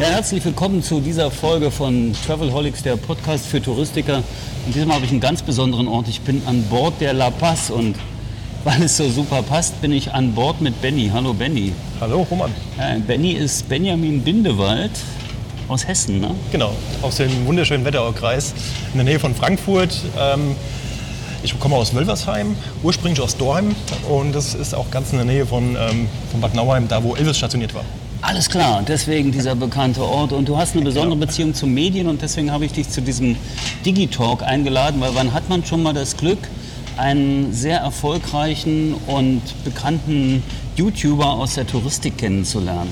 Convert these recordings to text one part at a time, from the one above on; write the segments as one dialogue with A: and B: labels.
A: Ja, herzlich willkommen zu dieser Folge von Travelholics, der Podcast für Touristiker. Und diesmal habe ich einen ganz besonderen Ort. Ich bin an Bord der La Paz und weil es so super passt, bin ich an Bord mit Benny. Hallo Benny.
B: Hallo Roman.
A: Ja, Benny ist Benjamin Bindewald aus Hessen, ne?
B: Genau, aus dem wunderschönen Wetteraukreis in der Nähe von Frankfurt. Ähm, ich komme aus Wölversheim, ursprünglich aus Dorheim und das ist auch ganz in der Nähe von, ähm, von Bad Nauheim, da wo Elvis stationiert war.
A: Alles klar, deswegen dieser bekannte Ort. Und du hast eine besondere Beziehung zu Medien und deswegen habe ich dich zu diesem Digitalk eingeladen, weil wann hat man schon mal das Glück, einen sehr erfolgreichen und bekannten YouTuber aus der Touristik kennenzulernen?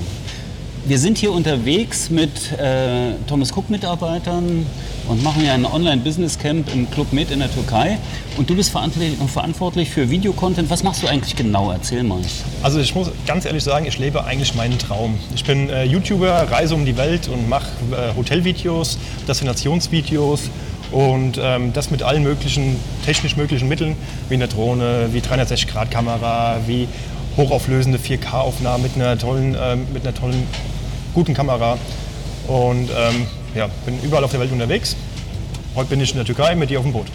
A: Wir sind hier unterwegs mit äh, Thomas Cook Mitarbeitern und machen ja ein Online-Business-Camp im Club Med in der Türkei. Und du bist verantwortlich, für Videocontent. Was machst du eigentlich genau? Erzähl mal.
B: Also ich muss ganz ehrlich sagen, ich lebe eigentlich meinen Traum. Ich bin äh, YouTuber, reise um die Welt und mache äh, Hotelvideos, Destinationsvideos und ähm, das mit allen möglichen, technisch möglichen Mitteln, wie eine Drohne, wie 360-Grad-Kamera, wie hochauflösende 4K-Aufnahmen mit ähm, mit einer tollen, guten Kamera. Und ähm, ja, bin überall auf der Welt unterwegs. Heute bin ich in der Türkei mit dir auf dem Boot.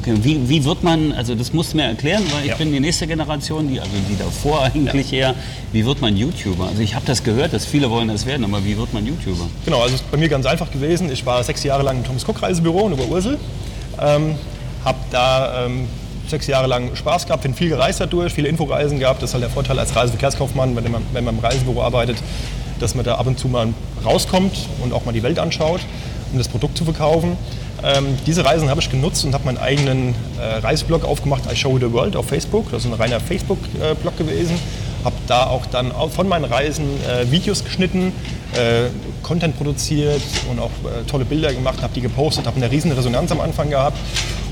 A: Okay, wie, wie wird man, also das musst du mir erklären, weil ich
B: Ja.
A: bin die nächste Generation, die, also die davor eigentlich eher, wie wird man YouTuber? Also ich habe das gehört, dass viele wollen das werden, aber wie wird man YouTuber?
B: Genau, also es ist bei mir ganz einfach gewesen. Ich war sechs Jahre lang im Thomas Cook Reisebüro in Oberursel. Ähm, habe da ähm, sechs Jahre lang Spaß gehabt, bin viel gereist dadurch, viele Inforeisen gehabt. Das ist halt der Vorteil als Reiseverkehrskaufmann, wenn man, wenn man im Reisebüro arbeitet, dass man da ab und zu mal rauskommt und auch mal die Welt anschaut, um das Produkt zu verkaufen. Ähm, diese Reisen habe ich genutzt und habe meinen eigenen äh, Reiseblog aufgemacht, I Show the World auf Facebook. Das ist ein reiner Facebook-Blog gewesen. Habe da auch dann von meinen Reisen äh, Videos geschnitten, äh, Content produziert und auch äh, tolle Bilder gemacht, habe die gepostet, habe eine riesen Resonanz am Anfang gehabt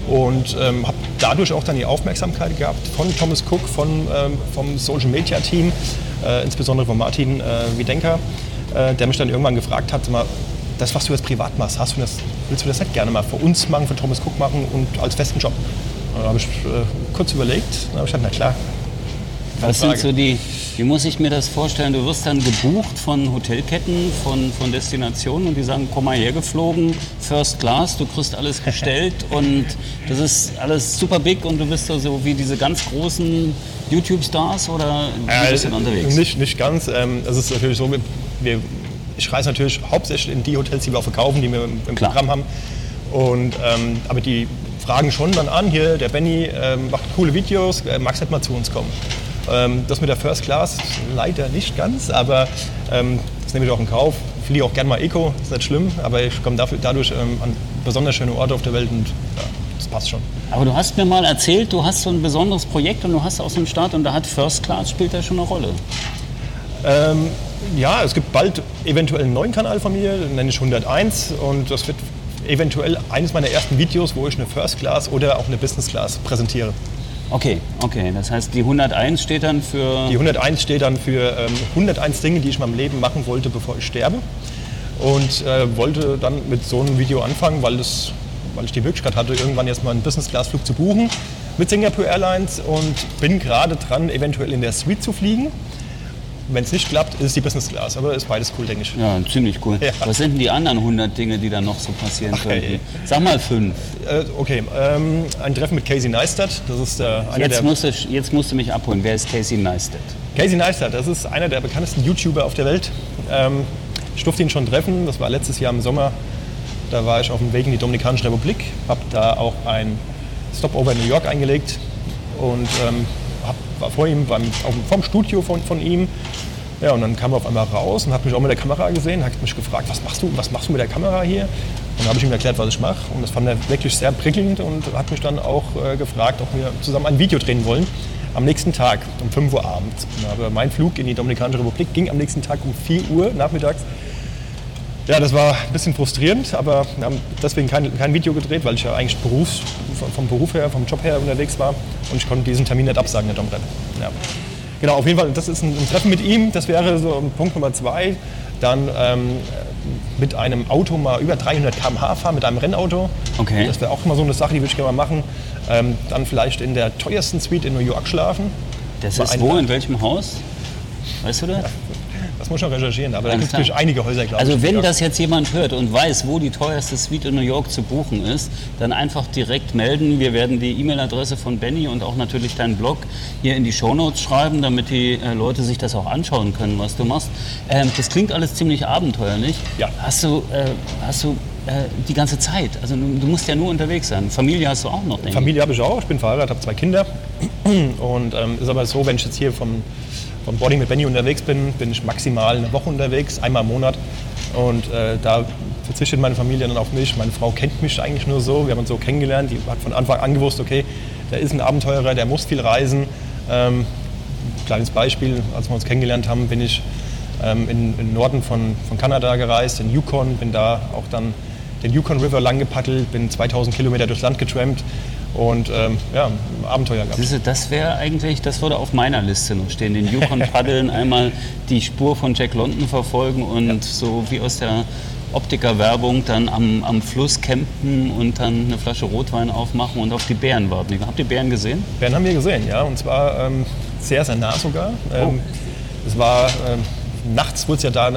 B: und ähm, habe dadurch auch dann die Aufmerksamkeit gehabt von Thomas Cook, von, ähm, vom Social Media Team, äh, insbesondere von Martin äh, Wiedenker, äh, der mich dann irgendwann gefragt hat, mal, das, was du jetzt privat machst, hast du das, willst du das nicht gerne mal für uns machen, für Thomas Cook machen und als festen Job? Und Da habe ich kurz überlegt, dann habe ich gesagt, na klar.
A: Was sind so die, wie muss ich mir das vorstellen? Du wirst dann gebucht von Hotelketten, von, von Destinationen und die sagen, komm mal hergeflogen, First Class, du kriegst alles gestellt und das ist alles super big und du bist so, so wie diese ganz großen YouTube-Stars oder wie bist du da unterwegs?
B: Äh, Nicht, nicht ganz. Ähm, es ist natürlich so, wir, ich reise natürlich hauptsächlich in die Hotels, die wir auch verkaufen, die wir im, im. Programm haben. Und, ähm, aber die fragen schon dann an, hier, der Benny ähm, macht coole Videos, äh, magst du nicht mal zu uns kommen? Ähm, das mit der First Class leider nicht ganz, aber ähm, das nehme ich auch in Kauf. Ich fliege auch gerne mal Eco, ist nicht schlimm, aber ich komme dafür, dadurch ähm, an besonders schöne Orte auf der Welt und ja, das passt schon.
A: Aber du hast mir mal erzählt, du hast so ein besonderes Projekt und du hast so einen Start und da hat First Class spielt da schon eine Rolle.
B: Ähm, ja, es gibt bald eventuell einen neuen Kanal von mir, den nenne ich 101 und das wird eventuell eines meiner ersten Videos, wo ich eine First Class oder auch eine Business Class präsentiere.
A: Okay, okay, das heißt die 101 steht dann für...
B: Die 101 steht dann für ähm, 101 Dinge, die ich in meinem Leben machen wollte, bevor ich sterbe und äh, wollte dann mit so einem Video anfangen, weil, das, weil ich die Möglichkeit hatte, irgendwann jetzt mal einen Business Class Flug zu buchen mit Singapore Airlines und bin gerade dran, eventuell in der Suite zu fliegen. Wenn es nicht klappt, ist es die Business Class, aber ist beides cool, denke ich.
A: Ja, ziemlich cool.
B: Ja.
A: Was sind denn die anderen 100 Dinge, die dann noch so passieren
B: Ach, ey.
A: könnten? Sag mal fünf.
B: Äh, okay, ähm, ein Treffen mit Casey Neistat. Das ist äh, einer
A: Jetzt
B: der.
A: musst, du, jetzt musst du mich abholen. Wer ist Casey Neistat?
B: Casey Neistat, das ist einer der bekanntesten YouTuber auf der Welt. Ähm, ich durfte ihn schon treffen. Das war letztes Jahr im Sommer. Da war ich auf dem Weg in die Dominikanische Republik, habe da auch ein Stopover in New York eingelegt und ähm, war vor ihm beim, vom Studio von, von ihm. Ja, und dann kam er auf einmal raus und hat mich auch mit der Kamera gesehen, hat mich gefragt, was machst du, was machst du mit der Kamera hier? Und dann habe ich ihm erklärt, was ich mache. Und das fand er wirklich sehr prickelnd und hat mich dann auch äh, gefragt, ob wir zusammen ein Video drehen wollen. Am nächsten Tag um 5 Uhr abends. Mein Flug in die Dominikanische Republik ging am nächsten Tag um 4 Uhr nachmittags. Ja, das war ein bisschen frustrierend, aber wir haben deswegen kein, kein Video gedreht, weil ich ja eigentlich Berufs, vom Beruf her, vom Job her unterwegs war und ich konnte diesen Termin nicht absagen, der Domrep. Ja. Genau, auf jeden Fall, das ist ein, ein, Treffen mit ihm, das wäre so Punkt Nummer zwei. Dann ähm, mit einem Auto mal über 300 km/h fahren, mit einem Rennauto.
A: Okay.
B: Das wäre auch mal so eine Sache, die würde ich gerne mal machen. Ähm, dann vielleicht in der teuersten Suite in New York schlafen.
A: Das ist wo, in welchem Haus? Weißt du das? Ja,
B: das muss noch recherchieren, aber da gibt es natürlich einige Häuser,
A: glaube also ich. Also wenn das jetzt jemand hört und weiß, wo die teuerste Suite in New York zu buchen ist, dann einfach direkt melden. Wir werden die E-Mail-Adresse von Benny und auch natürlich deinen Blog hier in die Shownotes schreiben, damit die äh, Leute sich das auch anschauen können, was du machst. Ähm, das klingt alles ziemlich abenteuerlich.
B: Ja.
A: Hast du, äh, hast du äh, die ganze Zeit. Also du, musst ja nur unterwegs sein. Familie hast du auch noch,
B: denke Familie habe ich auch. Ich bin verheiratet, habe zwei Kinder. Und ähm, ist aber so, wenn ich jetzt hier vom Boarding mit Benny unterwegs bin, bin ich maximal eine Woche unterwegs, einmal im Monat. Und äh, da verzichtet meine Familie dann auf mich. Meine Frau kennt mich eigentlich nur so. Wir haben uns so kennengelernt. Die hat von Anfang an gewusst, okay, der ist ein Abenteurer, der muss viel reisen. Ähm, kleines Beispiel, als wir uns kennengelernt haben, bin ich ähm, in, den Norden von, von Kanada gereist, in Yukon, bin da auch dann den Yukon River lang gepaddelt, bin 2000 Kilometer durchs Land getrampt und ähm, ja, Abenteuer gehabt.
A: Siehste, das wäre eigentlich, das würde auf meiner Liste noch stehen, den Yukon paddeln, einmal die Spur von Jack London verfolgen und ja. so wie aus der Optiker-Werbung dann am, am Fluss campen und dann eine Flasche Rotwein aufmachen und auf die Bären warten. Habt ihr Bären gesehen?
B: Bären haben wir gesehen, ja, und zwar ähm, sehr, sehr nah sogar. Ähm, oh. Es war ähm, nachts wurde es ja da,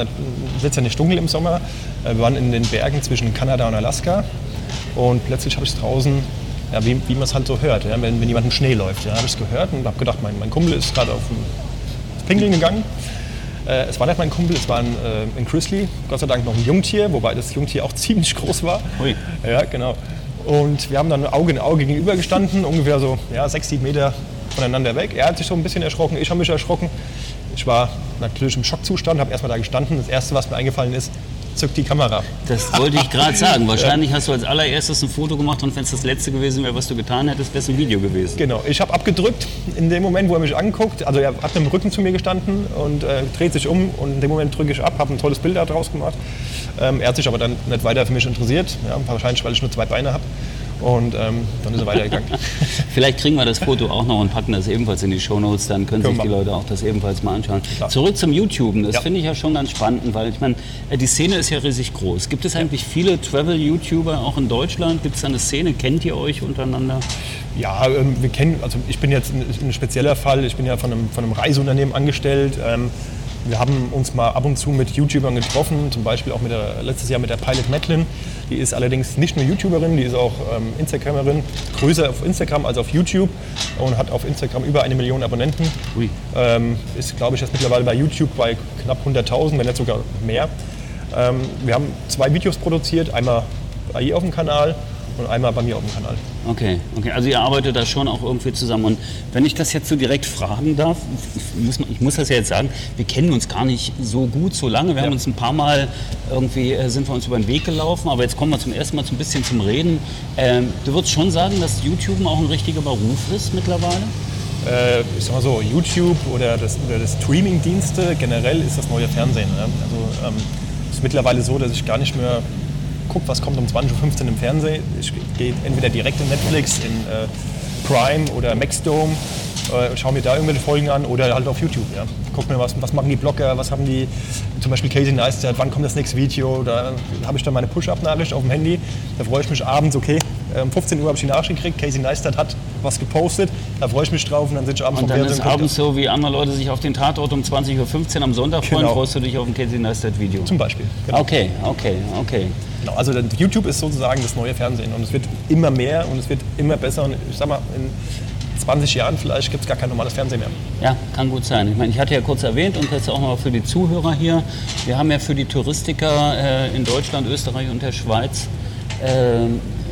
B: wird ja nicht dunkel im Sommer. Äh, wir waren in den Bergen zwischen Kanada und Alaska und plötzlich habe ich es draußen ja, wie, wie man es halt so hört, ja, wenn, wenn jemand im Schnee läuft. Ja, habe ich es gehört und habe gedacht, mein, mein Kumpel ist gerade auf ein Pingeln gegangen. Äh, es war nicht mein Kumpel, es war ein, äh, ein Grizzly, Gott sei Dank noch ein Jungtier, wobei das Jungtier auch ziemlich groß war.
A: Ui.
B: Ja, genau. Und wir haben dann Auge in Auge gegenüber gestanden, ungefähr so ja, sechs, sieben Meter voneinander weg. Er hat sich so ein bisschen erschrocken, ich habe mich erschrocken. Ich war natürlich im Schockzustand, habe erstmal da gestanden. Das Erste, was mir eingefallen ist, zück die Kamera.
A: Das wollte ich gerade sagen. Wahrscheinlich hast du als allererstes ein Foto gemacht und wenn es das letzte gewesen wäre, was du getan hättest, wäre es ein Video gewesen.
B: Genau. Ich habe abgedrückt in dem Moment, wo er mich anguckt. Also er hat mit dem Rücken zu mir gestanden und äh, dreht sich um und in dem Moment drücke ich ab, habe ein tolles Bild daraus gemacht. Ähm, er hat sich aber dann nicht weiter für mich interessiert. Ja, wahrscheinlich, weil ich nur zwei Beine habe. Und ähm, dann ist er weitergegangen.
A: Vielleicht kriegen wir das Foto auch noch und packen das ebenfalls in die Shownotes, dann können, können sich die Leute auch das ebenfalls mal anschauen. Klar. Zurück zum YouTube, das ja. finde ich ja schon ganz spannend, weil ich meine, äh, die Szene ist ja riesig groß. Gibt es eigentlich viele Travel-YouTuber auch in Deutschland? Gibt es da eine Szene? Kennt ihr euch untereinander?
B: Ja, ähm, wir kennen, also ich bin jetzt ein, ein, spezieller Fall, ich bin ja von einem, von einem Reiseunternehmen angestellt. Ähm, wir haben uns mal ab und zu mit YouTubern getroffen, zum Beispiel auch mit der, letztes Jahr mit der Pilot Madeline. Die ist allerdings nicht nur YouTuberin, die ist auch ähm, Instagramerin, größer auf Instagram als auf YouTube und hat auf Instagram über eine Million Abonnenten. Ähm, ist, glaube ich, jetzt mittlerweile bei YouTube bei knapp 100.000, wenn nicht sogar mehr. Ähm, wir haben zwei Videos produziert, einmal bei ihr auf dem Kanal und einmal bei mir auf dem Kanal.
A: Okay, okay. Also ihr arbeitet da schon auch irgendwie zusammen. Und wenn ich das jetzt so direkt fragen darf, ich muss, ich muss das ja jetzt sagen, wir kennen uns gar nicht so gut, so lange. Wir ja. haben uns ein paar Mal irgendwie, äh, sind wir uns über den Weg gelaufen, aber jetzt kommen wir zum ersten Mal so ein bisschen zum Reden. Ähm, du würdest schon sagen, dass YouTube auch ein richtiger Beruf ist mittlerweile?
B: Äh, ich sag mal so, YouTube oder das, oder das Streaming-Dienste generell ist das neue Fernsehen. Ne? Also ähm, ist mittlerweile so, dass ich gar nicht mehr gucke, was kommt um 20.15 Uhr im Fernsehen. Ich gehe entweder direkt in Netflix, in äh, Prime oder Maxdome, äh, schaue mir da irgendwelche Folgen an oder halt auf YouTube. Ja. Guck mir, was, was machen die Blogger, was haben die, zum Beispiel Casey Neistat, wann kommt das nächste Video. Da habe ich dann meine Push-Up-Nachricht auf dem Handy. Da freue ich mich abends, okay, um 15 Uhr habe ich die Nachricht gekriegt, Casey Neistat hat was gepostet, da freue ich mich drauf und dann sitze ich abends.
A: Und dann ist abends so, wie andere Leute sich auf den Tatort um 20.15 Uhr am Sonntag freuen, genau. freust du dich auf ein Casey Neistat-Video.
B: Zum Beispiel.
A: Genau. Okay, okay, okay.
B: Genau, also YouTube ist sozusagen das neue Fernsehen und es wird immer mehr und es wird immer besser und ich sag mal, in 20 Jahren vielleicht gibt es gar kein normales Fernsehen mehr.
A: Ja, kann gut sein. Ich meine, ich hatte ja kurz erwähnt und jetzt auch mal für die Zuhörer hier, wir haben ja für die Touristiker äh, in Deutschland, Österreich und der Schweiz äh,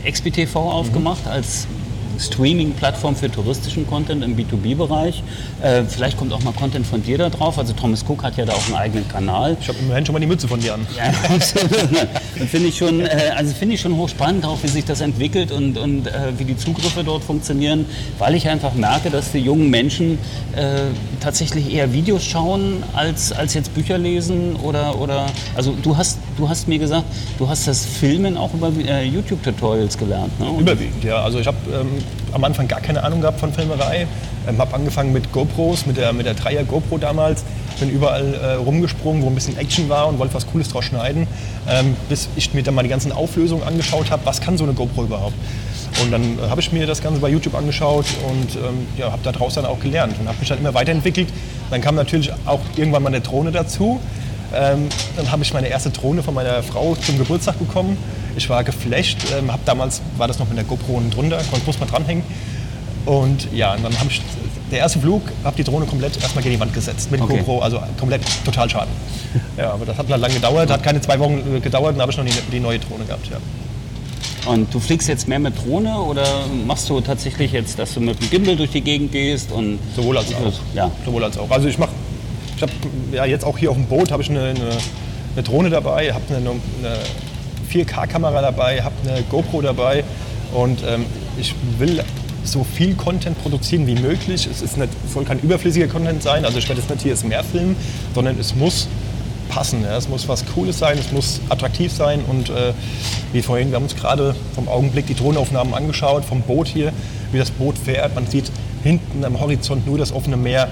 A: XBTV aufgemacht mhm. als Streaming-Plattform für touristischen Content im B2B-Bereich. Äh, vielleicht kommt auch mal Content von dir da drauf. Also Thomas Cook hat ja da auch einen eigenen Kanal.
B: Ich habe immerhin schon mal die Mütze von dir an. Ja,
A: absolut. finde ich schon, äh, also finde ich schon hochspannend, auch wie sich das entwickelt und, und äh, wie die Zugriffe dort funktionieren, weil ich einfach merke, dass die jungen Menschen äh, tatsächlich eher Videos schauen als, als jetzt Bücher lesen oder, oder also du hast du hast mir gesagt, du hast das Filmen auch über äh, YouTube-Tutorials gelernt. Ne?
B: Überwiegend, ja. Also ich habe ähm, am Anfang gar keine Ahnung gehabt von Filmerei. Ähm, habe angefangen mit GoPros, mit der, mit der Dreier GoPro damals. Bin überall äh, rumgesprungen, wo ein bisschen Action war und wollte was Cooles draus schneiden. Ähm, bis ich mir dann mal die ganzen Auflösungen angeschaut habe, was kann so eine GoPro überhaupt. Und dann äh, habe ich mir das Ganze bei YouTube angeschaut und ähm, ja, habe daraus dann auch gelernt und habe mich dann immer weiterentwickelt. Dann kam natürlich auch irgendwann mal eine Drohne dazu. Ähm, dann habe ich meine erste Drohne von meiner Frau zum Geburtstag bekommen. Ich war geflasht, ähm, habe damals war das noch mit der GoPro drunter, konnte muss man dranhängen. Und ja, und dann habe ich der erste Flug, habe die Drohne komplett erstmal gegen die Wand gesetzt mit okay. GoPro, also komplett total Schaden. Ja, aber das hat dann lange gedauert, hat keine zwei Wochen äh, gedauert, dann habe ich noch die, die neue Drohne gehabt. Ja.
A: Und du fliegst jetzt mehr mit Drohne oder machst du tatsächlich jetzt, dass du mit dem Gimbal durch die Gegend gehst? Und
B: Sowohl als auch. Ja. Sowohl als auch. Also ich mache, habe ja jetzt auch hier auf dem Boot habe ich eine, eine, eine, Drohne dabei, habe eine, eine 4K-Kamera dabei, habe eine GoPro dabei und ähm, ich will so viel Content produzieren wie möglich. Es ist nicht, soll kein überflüssiger Content sein, also ich werde jetzt nicht hier jetzt mehr filmen, sondern es muss passen. Ja. Es muss was Cooles sein, es muss attraktiv sein und äh, wie vorhin, wir haben uns gerade vom Augenblick die Drohnenaufnahmen angeschaut, vom Boot hier, wie das Boot fährt. Man sieht hinten am Horizont nur das offene Meer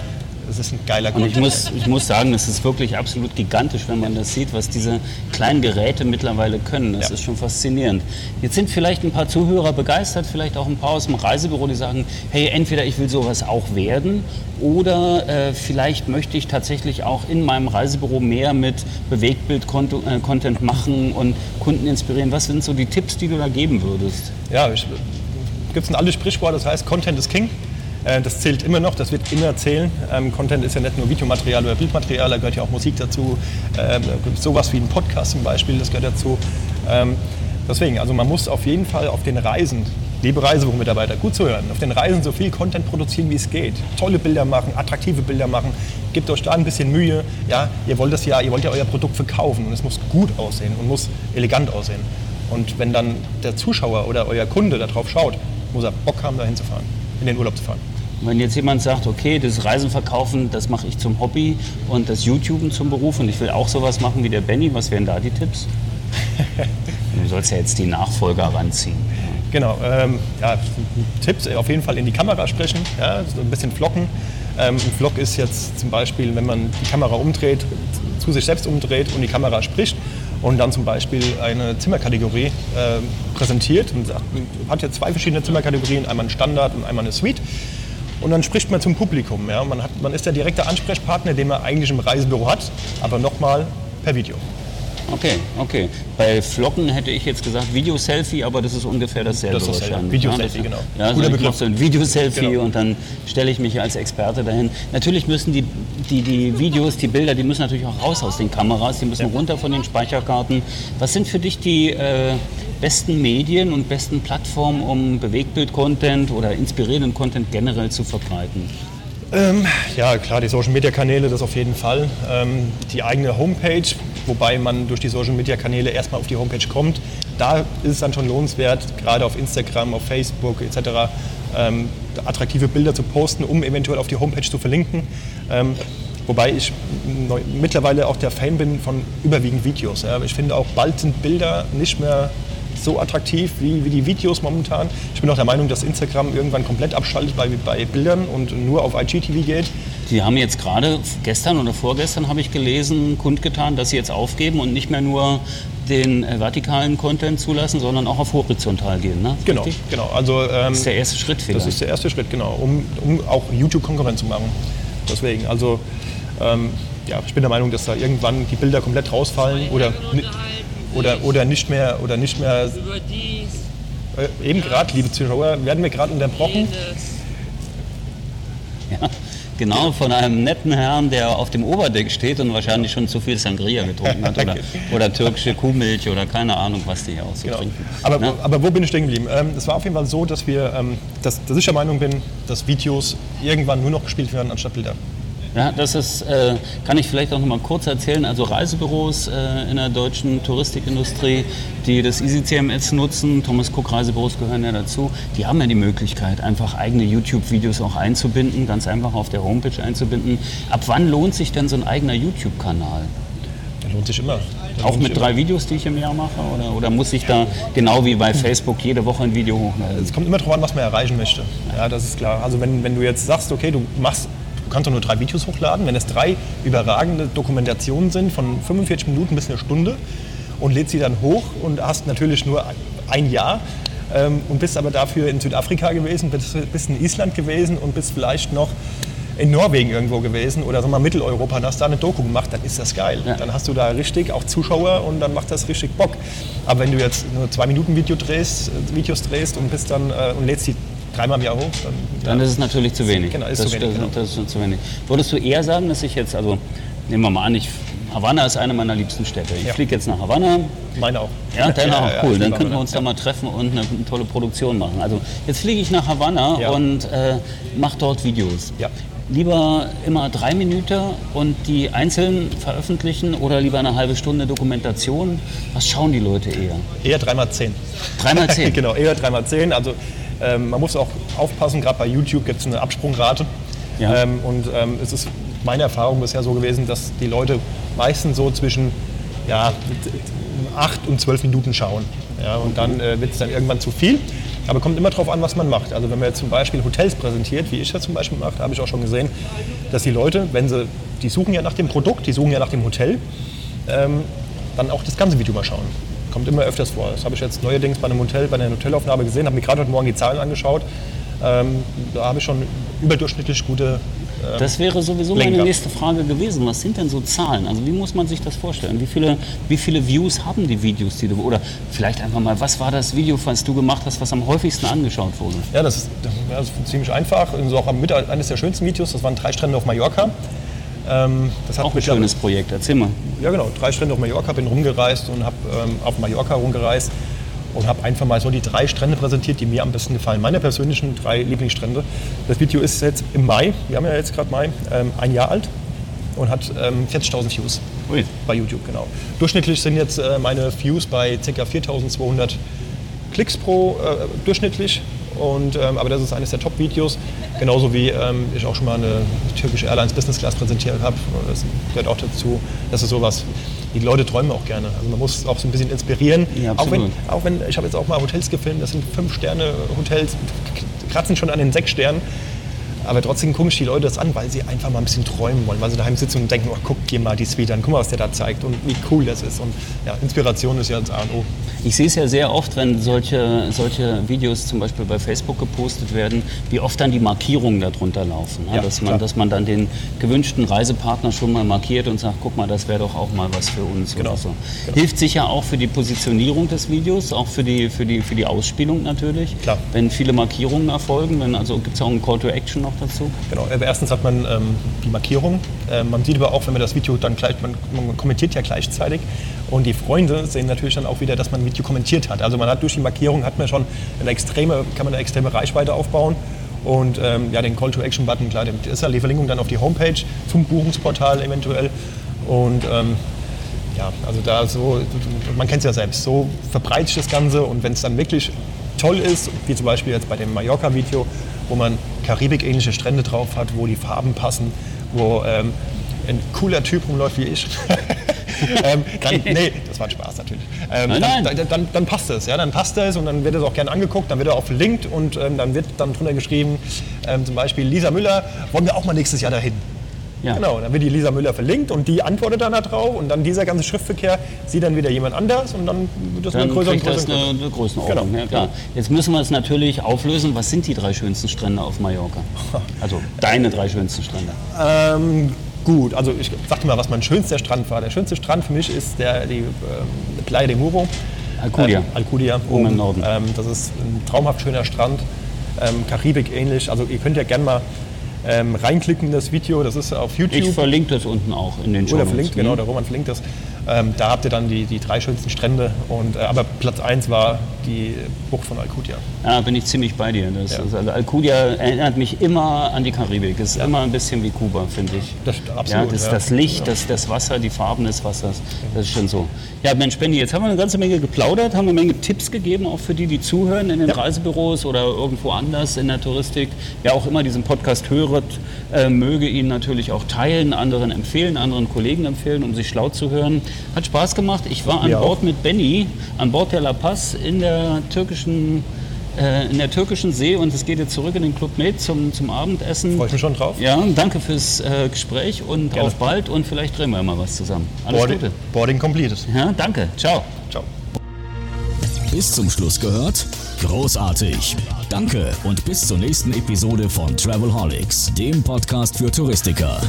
B: das ist ein geiler
A: Und ich muss, ich muss sagen, es ist wirklich absolut gigantisch, wenn man das sieht, was diese kleinen Geräte mittlerweile können. Das ja. ist schon faszinierend. Jetzt sind vielleicht ein paar Zuhörer begeistert, vielleicht auch ein paar aus dem Reisebüro, die sagen, hey, entweder ich will sowas auch werden oder äh, vielleicht möchte ich tatsächlich auch in meinem Reisebüro mehr mit Bewegtbild-Content äh, machen und Kunden inspirieren. Was sind so die Tipps, die du da geben würdest?
B: Ja, es gibt ein altes Sprichwort, das heißt, Content is King. Äh, das zählt immer noch, das wird immer zählen. Ähm, Content ist ja nicht nur Videomaterial oder Bildmaterial, da gehört ja auch Musik dazu. Ähm, sowas wie ein Podcast zum Beispiel, das gehört dazu. Ähm, deswegen, also man muss auf jeden Fall auf den Reisen, liebe Reisebüromitarbeiter, gut zu hören, auf den Reisen so viel Content produzieren, wie es geht. Tolle Bilder machen, attraktive Bilder machen. Gebt euch da ein bisschen Mühe. Ja, ihr wollt das ja, ihr wollt ja euer Produkt verkaufen und es muss gut aussehen und muss elegant aussehen. Und wenn dann der Zuschauer oder euer Kunde darauf schaut, muss er Bock haben, da hinzufahren, in den Urlaub zu fahren.
A: Wenn jetzt jemand sagt, okay, das Reisen verkaufen, das mache ich zum Hobby und das YouTuben zum Beruf und ich will auch sowas machen wie der Benny, was wären da die Tipps? du sollst ja jetzt die Nachfolger ranziehen.
B: Genau, ähm, ja, Tipps auf jeden Fall in die Kamera sprechen, ja, so ein bisschen flocken. Ähm, ein Vlog ist jetzt zum Beispiel, wenn man die Kamera umdreht, zu sich selbst umdreht und die Kamera spricht und dann zum Beispiel eine Zimmerkategorie äh, präsentiert und sagt, hat jetzt zwei verschiedene Zimmerkategorien, einmal ein Standard und einmal eine Suite. Und dann spricht man zum Publikum. Ja. Man, hat, man ist der direkte Ansprechpartner, den man eigentlich im Reisebüro hat, aber nochmal per Video.
A: Okay, okay. Bei Flocken hätte ich jetzt gesagt Video-Selfie, aber das ist ungefähr dasselbe
B: das ist
A: wahrscheinlich.
B: Video-Selfie, ja, genau.
A: Ja, Guter Begriff. so ein Video-Selfie genau. und dann stelle ich mich als Experte dahin. Natürlich müssen die, die, die Videos, die Bilder, die müssen natürlich auch raus aus den Kameras, die müssen ja. runter von den Speicherkarten. Was sind für dich die äh, besten Medien und besten Plattformen, um Bewegtbild-Content oder inspirierenden Content generell zu verbreiten?
B: Ähm, ja, klar, die Social-Media-Kanäle, das auf jeden Fall. Ähm, die eigene Homepage, wobei man durch die Social-Media-Kanäle erstmal auf die Homepage kommt. Da ist es dann schon lohnenswert, gerade auf Instagram, auf Facebook etc. Ähm, attraktive Bilder zu posten, um eventuell auf die Homepage zu verlinken. Ähm, wobei ich mittlerweile auch der Fan bin von überwiegend Videos. Ja. Ich finde auch, bald sind Bilder nicht mehr so attraktiv wie, wie die Videos momentan. Ich bin auch der Meinung, dass Instagram irgendwann komplett abschaltet bei, bei Bildern und nur auf IGTV geht.
A: Sie haben jetzt gerade gestern oder vorgestern habe ich gelesen, kundgetan, dass Sie jetzt aufgeben und nicht mehr nur den äh, vertikalen Content zulassen, sondern auch auf horizontal gehen. Ne?
B: Genau, genau. Also,
A: ähm, das ist der erste Schritt
B: vielleicht. Das ist der erste Schritt, genau, um, um auch YouTube Konkurrenz zu machen. Deswegen, also ähm, ja, ich bin der Meinung, dass da irgendwann die Bilder komplett rausfallen oder oder, oder nicht mehr oder nicht mehr äh, eben gerade, liebe Zuschauer, werden wir gerade unterbrochen.
A: Ja, genau, von einem netten Herrn, der auf dem Oberdeck steht und wahrscheinlich schon zu viel Sangria getrunken hat oder, oder türkische Kuhmilch oder keine Ahnung, was die hier auch so genau. trinken.
B: Aber, ja? aber wo bin ich stehen geblieben? Ähm, es war auf jeden Fall so, dass, wir, ähm, dass, dass ich der Meinung bin, dass Videos irgendwann nur noch gespielt werden anstatt Bilder.
A: Ja, das ist, äh, kann ich vielleicht auch noch mal kurz erzählen. Also Reisebüros äh, in der deutschen Touristikindustrie, die das EasyCMS nutzen, Thomas Cook Reisebüros gehören ja dazu, die haben ja die Möglichkeit, einfach eigene YouTube-Videos auch einzubinden, ganz einfach auf der Homepage einzubinden. Ab wann lohnt sich denn so ein eigener YouTube-Kanal?
B: Lohnt sich immer.
A: Auch mit drei Videos, die ich im Jahr mache? Oder, oder muss ich da genau wie bei Facebook jede Woche ein Video hochladen?
B: Es kommt immer darauf an, was man erreichen möchte. Ja, das ist klar. Also wenn, wenn du jetzt sagst, okay, du machst kannst doch nur drei Videos hochladen. Wenn es drei überragende Dokumentationen sind von 45 Minuten bis eine Stunde und lädst sie dann hoch und hast natürlich nur ein Jahr ähm, und bist aber dafür in Südafrika gewesen, bist, bist in Island gewesen und bist vielleicht noch in Norwegen irgendwo gewesen oder so mal Mitteleuropa und hast da eine Doku gemacht, dann ist das geil. Ja. Dann hast du da richtig auch Zuschauer und dann macht das richtig Bock. Aber wenn du jetzt nur zwei Minuten Video drehst, äh, Videos drehst und bist dann äh, und lädst die dreimal im Jahr hoch,
A: dann, dann ja. ist es natürlich zu wenig.
B: Genau,
A: ist
B: das, zu wenig, genau.
A: das ist zu wenig. Würdest du eher sagen, dass ich jetzt, also nehmen wir mal an, ich, Havanna ist eine meiner liebsten Städte. Ich ja. fliege jetzt nach Havanna.
B: Meine auch.
A: Ja, deine auch, cool. dann könnten wir uns da mal treffen und eine, eine, tolle Produktion machen. Also jetzt fliege ich nach Havanna und äh, mache dort Videos.
B: Ja
A: lieber immer drei Minuten und die einzeln veröffentlichen oder lieber eine halbe Stunde Dokumentation? Was schauen die Leute eher?
B: Eher dreimal zehn.
A: Dreimal zehn?
B: genau, eher dreimal zehn. Also ähm, man muss auch aufpassen, gerade bei YouTube gibt es eine Absprungrate. Ja. Ähm, und ähm, es ist meine Erfahrung bisher so gewesen, dass die Leute meistens so zwischen ja, acht und zwölf Minuten schauen. Ja, und dann äh, wird es dann irgendwann zu viel. Aber kommt immer darauf an, was man macht. Also wenn man jetzt zum Beispiel Hotels präsentiert, wie ich das zum Beispiel mache, habe ich auch schon gesehen, dass die Leute, wenn sie, die suchen ja nach dem Produkt, die suchen ja nach dem Hotel, ähm, dann auch das ganze Video mal schauen. Kommt immer öfters vor. Das habe ich jetzt neuerdings bei einem Hotel, bei einer Hotelaufnahme gesehen, habe mir gerade heute Morgen die Zahlen angeschaut. Ähm, da habe ich schon überdurchschnittlich gute
A: ähm, das wäre sowieso meine nächste Frage gewesen. Was sind denn so Zahlen? Also wie muss man sich das vorstellen? Wie viele, wie viele Views haben die Videos, die du oder vielleicht einfach mal, was war das Video, was du gemacht hast, was am häufigsten angeschaut wurde?
B: Ja, das ist, das ist ziemlich einfach. Also auch mit eines der schönsten Videos. Das waren drei Strände auf Mallorca.
A: Ähm, das hat auch ein schönes Projekt. Erzähl mal.
B: Ja, genau. Drei Strände auf Mallorca. Bin rumgereist und habe ähm, auf Mallorca rumgereist und habe einfach mal so die drei Strände präsentiert, die mir am besten gefallen. Meine persönlichen drei Lieblingsstrände. Das Video ist jetzt im Mai, wir haben ja jetzt gerade Mai, ähm, ein Jahr alt und hat ähm, 40.000 Views Ui. bei YouTube, genau. Durchschnittlich sind jetzt äh, meine Views bei ca. 4.200 Klicks pro äh, durchschnittlich. Und, ähm, aber das ist eines der Top-Videos. Genauso wie ähm, ich auch schon mal eine türkische Airlines Business Class präsentiert habe. Das gehört auch dazu. Das ist sowas, die Leute träumen auch gerne. Also man muss auch so ein bisschen inspirieren. Ja, auch, wenn, auch wenn, ich habe jetzt auch mal Hotels gefilmt, das sind Fünf-Sterne-Hotels, kratzen schon an den sechs Sternen. Aber trotzdem gucken sich die Leute das an, weil sie einfach mal ein bisschen träumen wollen, weil sie daheim sitzen und denken, oh, guck dir mal die Suite an, guck mal, was der da zeigt und wie cool das ist. Und ja, Inspiration ist ja das A und O.
A: Ich sehe es ja sehr oft, wenn solche, solche Videos zum Beispiel bei Facebook gepostet werden, wie oft dann die Markierungen darunter laufen. Ja, dass, man, dass man dann den gewünschten Reisepartner schon mal markiert und sagt, guck mal, das wäre doch auch mal was für uns.
B: Genau.
A: So.
B: genau.
A: Hilft sicher auch für die Positionierung des Videos, auch für die, für die, für die Ausspielung natürlich.
B: Klar.
A: Wenn viele Markierungen erfolgen, wenn, also gibt es auch einen Call to Action noch dazu?
B: Genau, also erstens hat man ähm, die Markierung. Äh, man sieht aber auch, wenn man das Video dann gleich, man, man kommentiert ja gleichzeitig und die Freunde sehen natürlich dann auch wieder, dass man ein Video kommentiert hat. Also man hat durch die Markierung hat man schon eine extreme, kann man eine extreme Reichweite aufbauen. Und ähm, ja, den Call-to-Action-Button, klar, das ist ja die Verlinkung dann auf die Homepage zum Buchungsportal eventuell. Und ähm, ja, also da so, man kennt es ja selbst, so verbreitet sich das Ganze und wenn es dann wirklich toll ist, wie zum Beispiel jetzt bei dem Mallorca-Video, wo man Karibik-ähnliche Strände drauf hat, wo die Farben passen, wo ähm, ein cooler Typ rumläuft wie ich. ähm, dann, nee, das war ein Spaß natürlich. Ähm, nein, nein. Dann, dann, dann, passt es, ja, dann passt es und dann wird es auch gerne angeguckt, dann wird er auch verlinkt und ähm, dann wird dann drunter geschrieben, ähm, zum Beispiel Lisa Müller, wollen wir auch mal nächstes Jahr dahin. Ja. Genau, dann wird die Lisa Müller verlinkt und die antwortet dann darauf und dann dieser ganze Schriftverkehr sieht dann wieder jemand anders und dann wird das
A: dann
B: eine
A: größere. Das eine, eine Größenordnung. Genau. Ja, klar. Jetzt müssen wir es natürlich auflösen. Was sind die drei schönsten Strände auf Mallorca? Also deine drei schönsten Strände.
B: Ähm, gut, also ich sagte mal, was mein schönster Strand war. Der schönste Strand für mich ist der, die ähm, Playa de Muro.
A: Alcudia.
B: Ähm, Alcudia,
A: oben im Norden.
B: Ähm, das ist ein traumhaft schöner Strand, ähm, Karibik ähnlich. Also ihr könnt ja gerne mal ähm, reinklicken in das Video, das ist auf YouTube.
A: Ich verlinke das unten auch in den Show
B: Oder verlinkt, genau, der Roman verlinkt das. Ähm, da habt ihr dann die, die drei schönsten Strände. Und, äh, aber Platz 1 war die Bucht von Alcudia.
A: Ja, bin ich ziemlich bei dir. Das, ja. also Alcudia erinnert mich immer an die Karibik. Es ist ja. immer ein bisschen wie Kuba, finde ich.
B: Das, absolut,
A: ja, das, ja. das Licht, das, das Wasser, die Farben des Wassers. Das ist schon so. Ja, Mensch, Benny, jetzt haben wir eine ganze Menge geplaudert, haben eine Menge Tipps gegeben, auch für die, die zuhören in den Reisebüros oder irgendwo anders in der Touristik. Wer auch immer diesen Podcast hört, äh, möge ihn natürlich auch teilen, anderen empfehlen, anderen Kollegen empfehlen, um sich schlau zu hören. Hat Spaß gemacht. Ich war an
B: Mir
A: Bord
B: auch.
A: mit Benny, an Bord der La Paz in der türkischen, äh, in der türkischen See und es geht jetzt zurück in den Club Med zum, zum Abendessen.
B: Freue ich mich schon drauf.
A: Ja, danke fürs äh, Gespräch und
B: Gerne.
A: auf bald und vielleicht drehen wir mal was zusammen. Alles
B: Boarding,
A: Gute.
B: Boarding completed.
A: Ja, danke. Ciao.
B: Ciao.
C: Bis zum Schluss gehört? Großartig. Danke und bis zur nächsten Episode von Travelholics, dem Podcast für Touristiker.